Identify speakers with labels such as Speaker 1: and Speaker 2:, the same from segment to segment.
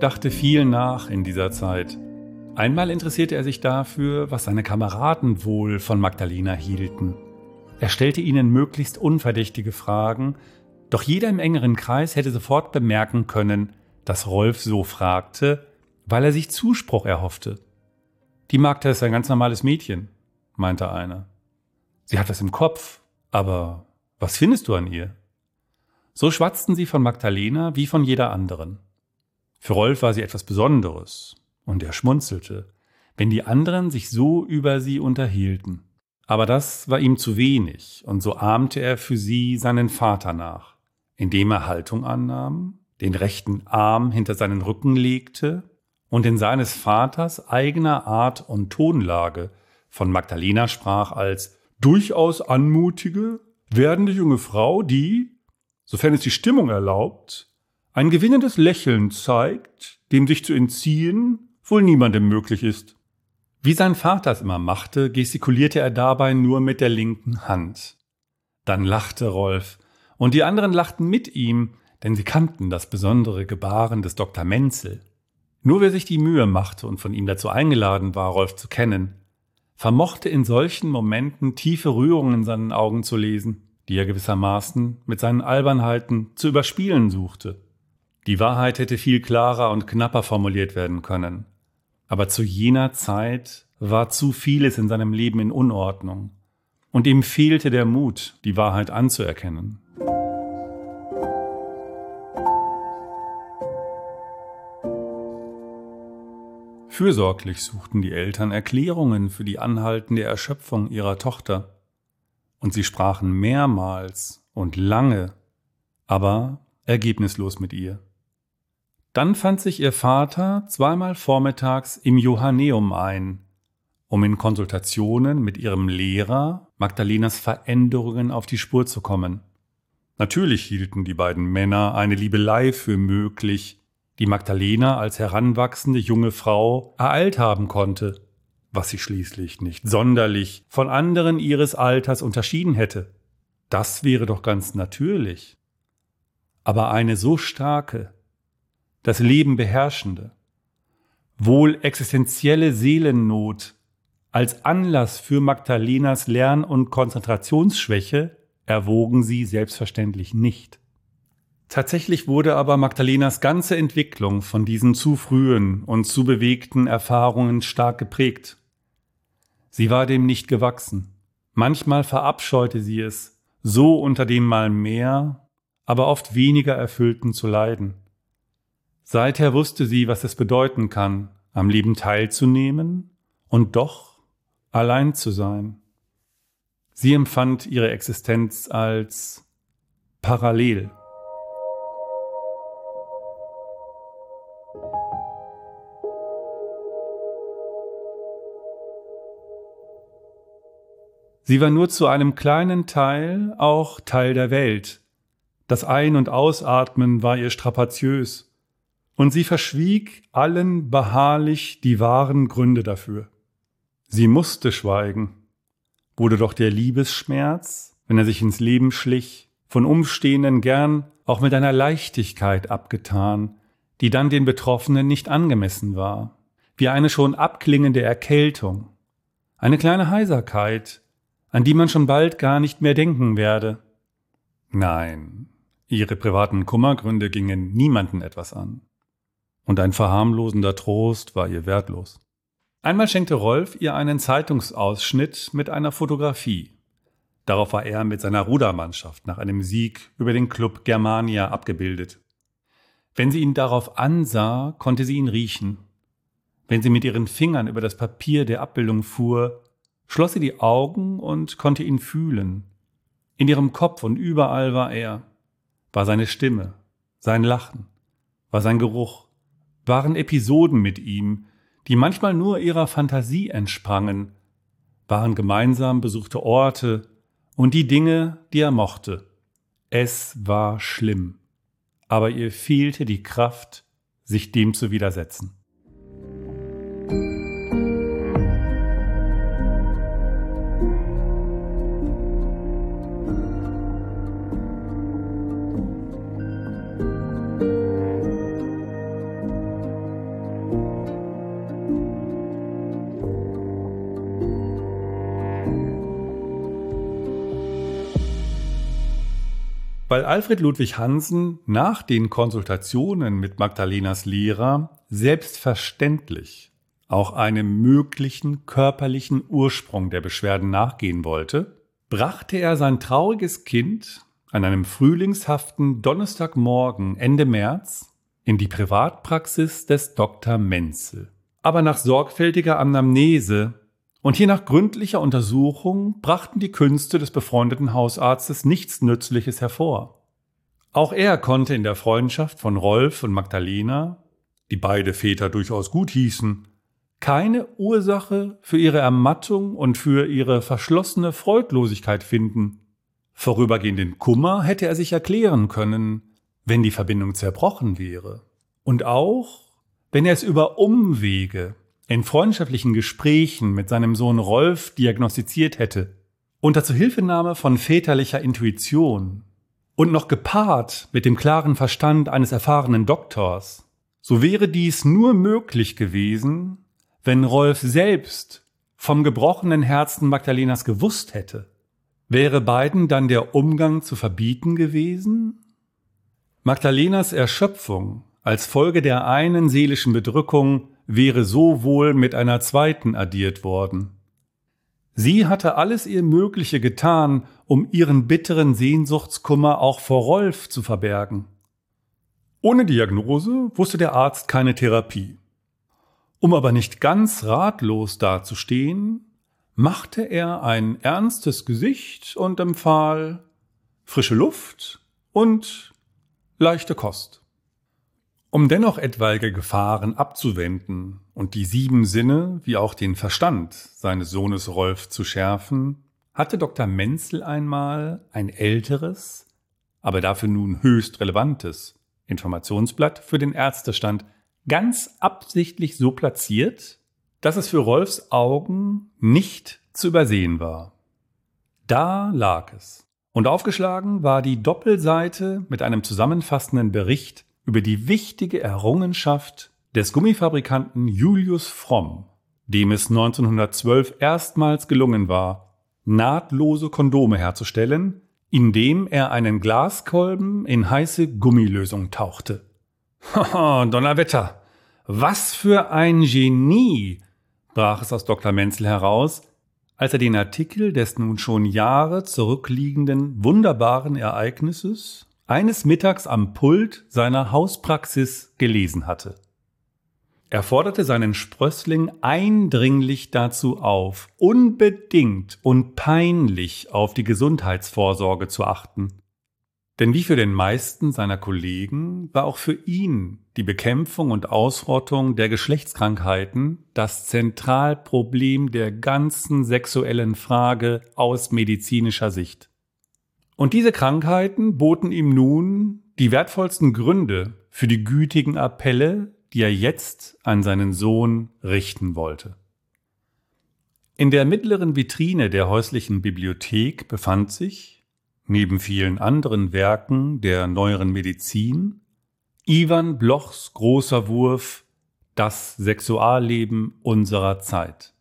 Speaker 1: Dachte viel nach in dieser Zeit. Einmal interessierte er sich dafür, was seine Kameraden wohl von Magdalena hielten. Er stellte ihnen möglichst unverdächtige Fragen, doch jeder im engeren Kreis hätte sofort bemerken können, dass Rolf so fragte, weil er sich Zuspruch erhoffte. Die Magda ist ein ganz normales Mädchen, meinte einer. Sie hat was im Kopf, aber was findest du an ihr? So schwatzten sie von Magdalena wie von jeder anderen. Für Rolf war sie etwas Besonderes, und er schmunzelte, wenn die anderen sich so über sie unterhielten. Aber das war ihm zu wenig, und so ahmte er für sie seinen Vater nach, indem er Haltung annahm, den rechten Arm hinter seinen Rücken legte und in seines Vaters eigener Art und Tonlage von Magdalena sprach als durchaus anmutige, werdende junge Frau, die, sofern es die Stimmung erlaubt, ein gewinnendes Lächeln zeigt, dem sich zu entziehen wohl niemandem möglich ist. Wie sein Vater es immer machte, gestikulierte er dabei nur mit der linken Hand. Dann lachte Rolf, und die anderen lachten mit ihm, denn sie kannten das besondere Gebaren des Dr. Menzel. Nur wer sich die Mühe machte und von ihm dazu eingeladen war, Rolf zu kennen, vermochte in solchen Momenten tiefe Rührungen in seinen Augen zu lesen, die er gewissermaßen mit seinen Albernheiten zu überspielen suchte. Die Wahrheit hätte viel klarer und knapper formuliert werden können. Aber zu jener Zeit war zu vieles in seinem Leben in Unordnung, und ihm fehlte der Mut, die Wahrheit anzuerkennen. Fürsorglich suchten die Eltern Erklärungen für die anhaltende Erschöpfung ihrer Tochter, und sie sprachen mehrmals und lange, aber ergebnislos mit ihr. Dann fand sich ihr Vater zweimal vormittags im Johanneum ein, um in Konsultationen mit ihrem Lehrer Magdalenas Veränderungen auf die Spur zu kommen. Natürlich hielten die beiden Männer eine Liebelei für möglich, die Magdalena als heranwachsende junge Frau ereilt haben konnte, was sie schließlich nicht sonderlich von anderen ihres Alters unterschieden hätte. Das wäre doch ganz natürlich. Aber eine so starke, das Leben beherrschende, wohl existenzielle Seelennot als Anlass für Magdalenas Lern- und Konzentrationsschwäche erwogen sie selbstverständlich nicht. Tatsächlich wurde aber Magdalenas ganze Entwicklung von diesen zu frühen und zu bewegten Erfahrungen stark geprägt. Sie war dem nicht gewachsen. Manchmal verabscheute sie es, so unter dem mal mehr, aber oft weniger erfüllten zu leiden. Seither wusste sie, was es bedeuten kann, am Leben teilzunehmen und doch allein zu sein. Sie empfand ihre Existenz als parallel. Sie war nur zu einem kleinen Teil auch Teil der Welt. Das Ein- und Ausatmen war ihr strapaziös und sie verschwieg allen beharrlich die wahren Gründe dafür. Sie musste schweigen, wurde doch der Liebesschmerz, wenn er sich ins Leben schlich, von Umstehenden gern auch mit einer Leichtigkeit abgetan, die dann den Betroffenen nicht angemessen war, wie eine schon abklingende Erkältung, eine kleine Heiserkeit, an die man schon bald gar nicht mehr denken werde. Nein, ihre privaten Kummergründe gingen niemanden etwas an und ein verharmlosender Trost war ihr wertlos. Einmal schenkte Rolf ihr einen Zeitungsausschnitt mit einer Fotografie. Darauf war er mit seiner Rudermannschaft nach einem Sieg über den Club Germania abgebildet. Wenn sie ihn darauf ansah, konnte sie ihn riechen. Wenn sie mit ihren Fingern über das Papier der Abbildung fuhr, schloss sie die Augen und konnte ihn fühlen. In ihrem Kopf und überall war er, war seine Stimme, sein Lachen, war sein Geruch, waren Episoden mit ihm, die manchmal nur ihrer Fantasie entsprangen, waren gemeinsam besuchte Orte und die Dinge, die er mochte. Es war schlimm, aber ihr fehlte die Kraft, sich dem zu widersetzen. Weil Alfred Ludwig Hansen nach den Konsultationen mit Magdalenas Lehrer selbstverständlich auch einem möglichen körperlichen Ursprung der Beschwerden nachgehen wollte, brachte er sein trauriges Kind an einem frühlingshaften Donnerstagmorgen Ende März in die Privatpraxis des Dr. Menzel. Aber nach sorgfältiger Anamnese und je nach gründlicher Untersuchung brachten die Künste des befreundeten Hausarztes nichts Nützliches hervor. Auch er konnte in der Freundschaft von Rolf und Magdalena, die beide Väter durchaus gut hießen, keine Ursache für ihre Ermattung und für ihre verschlossene Freudlosigkeit finden. Vorübergehenden Kummer hätte er sich erklären können, wenn die Verbindung zerbrochen wäre. Und auch, wenn er es über Umwege in freundschaftlichen Gesprächen mit seinem Sohn Rolf diagnostiziert hätte, unter Zuhilfenahme von väterlicher Intuition und noch gepaart mit dem klaren Verstand eines erfahrenen Doktors, so wäre dies nur möglich gewesen, wenn Rolf selbst vom gebrochenen Herzen Magdalenas gewusst hätte. Wäre beiden dann der Umgang zu verbieten gewesen? Magdalenas Erschöpfung als Folge der einen seelischen Bedrückung wäre so wohl mit einer zweiten addiert worden. Sie hatte alles ihr Mögliche getan, um ihren bitteren Sehnsuchtskummer auch vor Rolf zu verbergen. Ohne Diagnose wusste der Arzt keine Therapie. Um aber nicht ganz ratlos dazustehen, machte er ein ernstes Gesicht und empfahl frische Luft und leichte Kost. Um dennoch etwaige Gefahren abzuwenden und die sieben Sinne wie auch den Verstand seines Sohnes Rolf zu schärfen, hatte Dr. Menzel einmal ein älteres, aber dafür nun höchst relevantes Informationsblatt für den Ärztestand ganz absichtlich so platziert, dass es für Rolfs Augen nicht zu übersehen war. Da lag es. Und aufgeschlagen war die Doppelseite mit einem zusammenfassenden Bericht über die wichtige Errungenschaft des Gummifabrikanten Julius Fromm, dem es 1912 erstmals gelungen war, nahtlose Kondome herzustellen, indem er einen Glaskolben in heiße Gummilösung tauchte. Haha, Donnerwetter! Was für ein Genie! brach es aus Dr. Menzel heraus, als er den Artikel des nun schon Jahre zurückliegenden wunderbaren Ereignisses eines Mittags am Pult seiner Hauspraxis gelesen hatte. Er forderte seinen Sprössling eindringlich dazu auf, unbedingt und peinlich auf die Gesundheitsvorsorge zu achten. Denn wie für den meisten seiner Kollegen war auch für ihn die Bekämpfung und Ausrottung der Geschlechtskrankheiten das Zentralproblem der ganzen sexuellen Frage aus medizinischer Sicht. Und diese Krankheiten boten ihm nun die wertvollsten Gründe für die gütigen Appelle, die er jetzt an seinen Sohn richten wollte. In der mittleren Vitrine der häuslichen Bibliothek befand sich, neben vielen anderen Werken der neueren Medizin, Ivan Blochs großer Wurf Das Sexualleben unserer Zeit.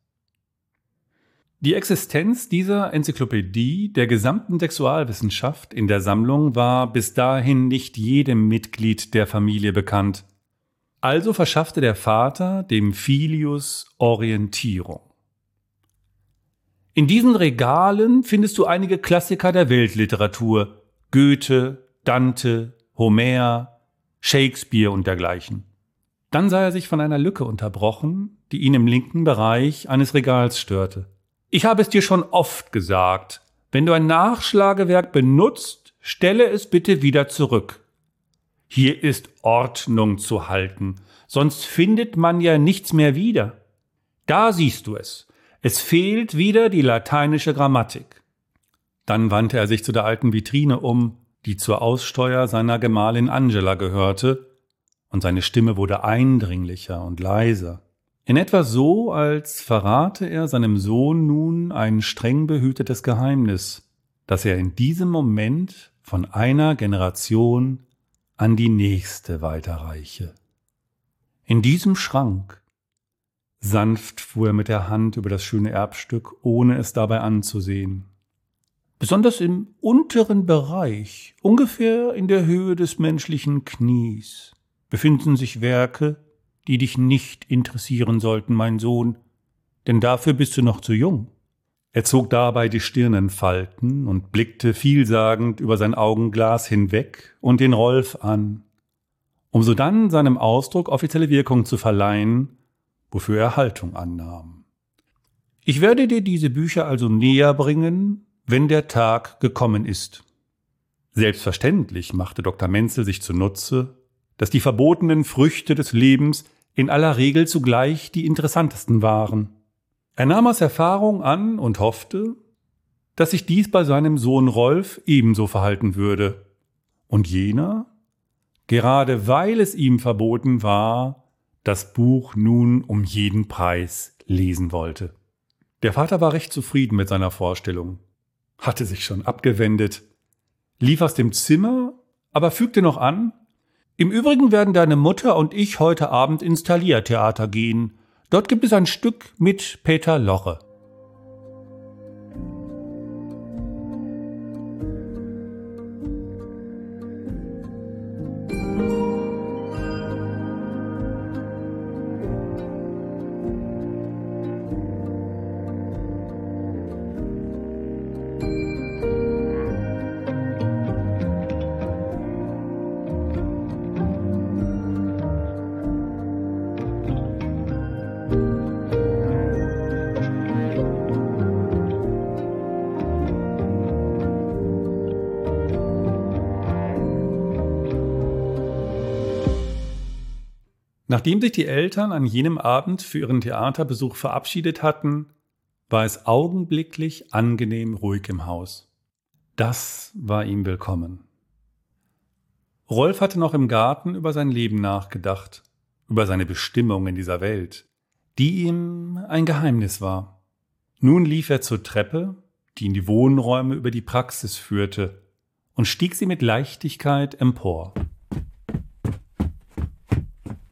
Speaker 1: Die Existenz dieser Enzyklopädie der gesamten Sexualwissenschaft in der Sammlung war bis dahin nicht jedem Mitglied der Familie bekannt. Also verschaffte der Vater dem Filius Orientierung. In diesen Regalen findest du einige Klassiker der Weltliteratur. Goethe, Dante, Homer, Shakespeare und dergleichen. Dann sah er sich von einer Lücke unterbrochen, die ihn im linken Bereich eines Regals störte. Ich habe es dir schon oft gesagt, wenn du ein Nachschlagewerk benutzt, stelle es bitte wieder zurück. Hier ist Ordnung zu halten, sonst findet man ja nichts mehr wieder. Da siehst du es. Es fehlt wieder die lateinische Grammatik. Dann wandte er sich zu der alten Vitrine um, die zur Aussteuer seiner Gemahlin Angela gehörte, und seine Stimme wurde eindringlicher und leiser. In etwa so, als verrate er seinem Sohn nun ein streng behütetes Geheimnis, das er in diesem Moment von einer Generation an die nächste weiterreiche. In diesem Schrank Sanft fuhr er mit der Hand über das schöne Erbstück, ohne es dabei anzusehen. Besonders im unteren Bereich, ungefähr in der Höhe des menschlichen Knies, befinden sich Werke, die dich nicht interessieren sollten, mein Sohn, denn dafür bist du noch zu jung. Er zog dabei die Stirn in Falten und blickte vielsagend über sein Augenglas hinweg und den Rolf an, um so dann seinem Ausdruck offizielle Wirkung zu verleihen, wofür er Haltung annahm. Ich werde dir diese Bücher also näher bringen, wenn der Tag gekommen ist. Selbstverständlich machte Dr. Menzel sich zunutze, dass die verbotenen Früchte des Lebens in aller Regel zugleich die interessantesten waren. Er nahm aus Erfahrung an und hoffte, dass sich dies bei seinem Sohn Rolf ebenso verhalten würde. Und jener, gerade weil es ihm verboten war, das Buch nun um jeden Preis lesen wollte. Der Vater war recht zufrieden mit seiner Vorstellung, hatte sich schon abgewendet, lief aus dem Zimmer, aber fügte noch an, im Übrigen werden deine Mutter und ich heute Abend ins Thalia-Theater gehen Dort gibt es ein Stück mit Peter Loche. Nachdem sich die Eltern an jenem Abend für ihren Theaterbesuch verabschiedet hatten, war es augenblicklich angenehm ruhig im Haus. Das war ihm willkommen. Rolf hatte noch im Garten über sein Leben nachgedacht, über seine Bestimmung in dieser Welt, die ihm ein Geheimnis war. Nun lief er zur Treppe, die in die Wohnräume über die Praxis führte, und stieg sie mit Leichtigkeit empor.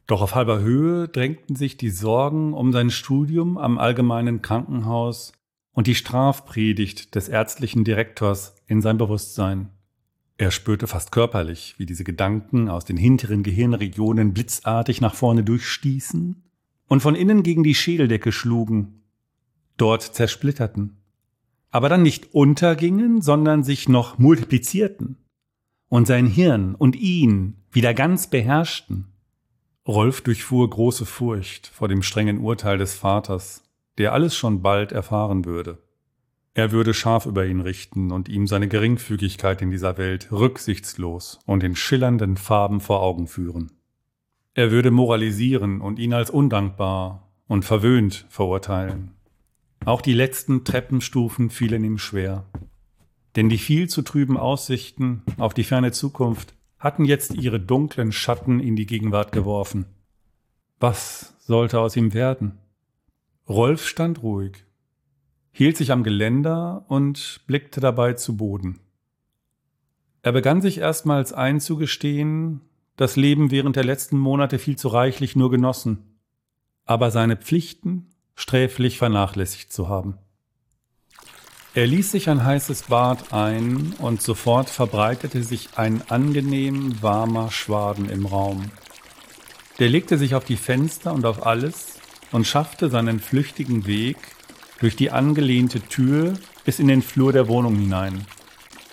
Speaker 1: Doch auf halber Höhe drängten sich die Sorgen um sein Studium am allgemeinen Krankenhaus und die Strafpredigt des ärztlichen Direktors in sein Bewusstsein. Er spürte fast körperlich, wie diese Gedanken aus den hinteren Gehirnregionen blitzartig nach vorne durchstießen und von innen gegen die Schädeldecke schlugen, dort zersplitterten, aber dann nicht untergingen, sondern sich noch multiplizierten und sein Hirn und ihn wieder ganz beherrschten. Rolf durchfuhr große Furcht vor dem strengen Urteil des Vaters, der alles schon bald erfahren würde. Er würde scharf über ihn richten und ihm seine Geringfügigkeit in dieser Welt rücksichtslos und in schillernden Farben vor Augen führen. Er würde moralisieren und ihn als undankbar und verwöhnt verurteilen. Auch die letzten Treppenstufen fielen ihm schwer. Denn die viel zu trüben Aussichten auf die ferne Zukunft hatten jetzt ihre dunklen Schatten in die Gegenwart geworfen. Was sollte aus ihm werden? Rolf stand ruhig, hielt sich am Geländer und blickte dabei zu Boden. Er begann sich erstmals einzugestehen, das Leben während der letzten Monate viel zu reichlich nur genossen, aber seine Pflichten sträflich vernachlässigt zu haben. Er ließ sich ein heißes Bad ein und sofort verbreitete sich ein angenehm warmer Schwaden im Raum. Der legte sich auf die Fenster und auf alles und schaffte seinen flüchtigen Weg durch die angelehnte Tür bis in den Flur der Wohnung hinein.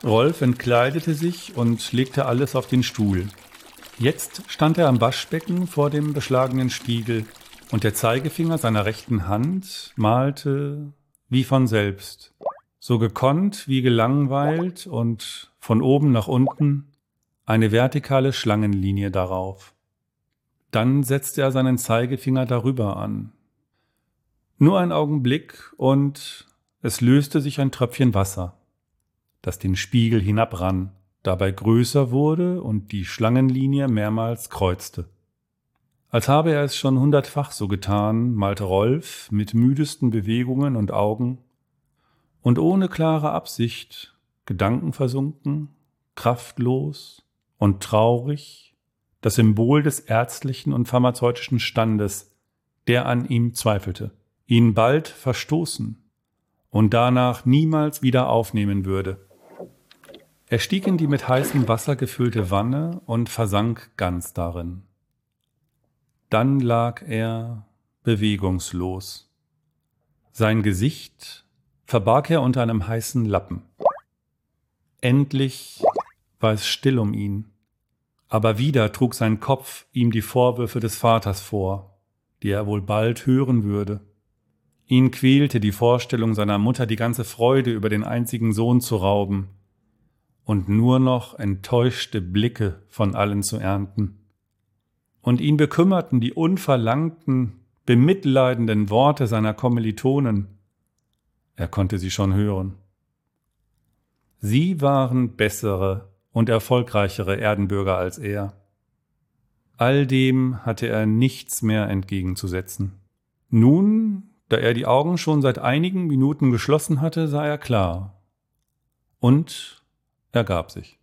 Speaker 1: Rolf entkleidete sich und legte alles auf den Stuhl. Jetzt stand er am Waschbecken vor dem beschlagenen Spiegel und der Zeigefinger seiner rechten Hand malte wie von selbst so gekonnt wie gelangweilt und von oben nach unten eine vertikale Schlangenlinie darauf. Dann setzte er seinen Zeigefinger darüber an. Nur ein Augenblick und es löste sich ein Tröpfchen Wasser, das den Spiegel hinabrann, dabei größer wurde und die Schlangenlinie mehrmals kreuzte. Als habe er es schon hundertfach so getan, malte Rolf mit müdesten Bewegungen und Augen und ohne klare Absicht, gedankenversunken, kraftlos und traurig, das Symbol des ärztlichen und pharmazeutischen Standes, der an ihm zweifelte, ihn bald verstoßen und danach niemals wieder aufnehmen würde. Er stieg in die mit heißem Wasser gefüllte Wanne und versank ganz darin. Dann lag er bewegungslos. Sein Gesicht verbarg er unter einem heißen Lappen. Endlich war es still um ihn, aber wieder trug sein Kopf ihm die Vorwürfe des Vaters vor, die er wohl bald hören würde. Ihn quälte die Vorstellung seiner Mutter, die ganze Freude über den einzigen Sohn zu rauben und nur noch enttäuschte Blicke von allen zu ernten. Und ihn bekümmerten die unverlangten, bemitleidenden Worte seiner Kommilitonen. Er konnte sie schon hören. Sie waren bessere und erfolgreichere Erdenbürger als er. All dem hatte er nichts mehr entgegenzusetzen. Nun, da er die Augen schon seit einigen Minuten geschlossen hatte, sah er klar. Und ergab sich.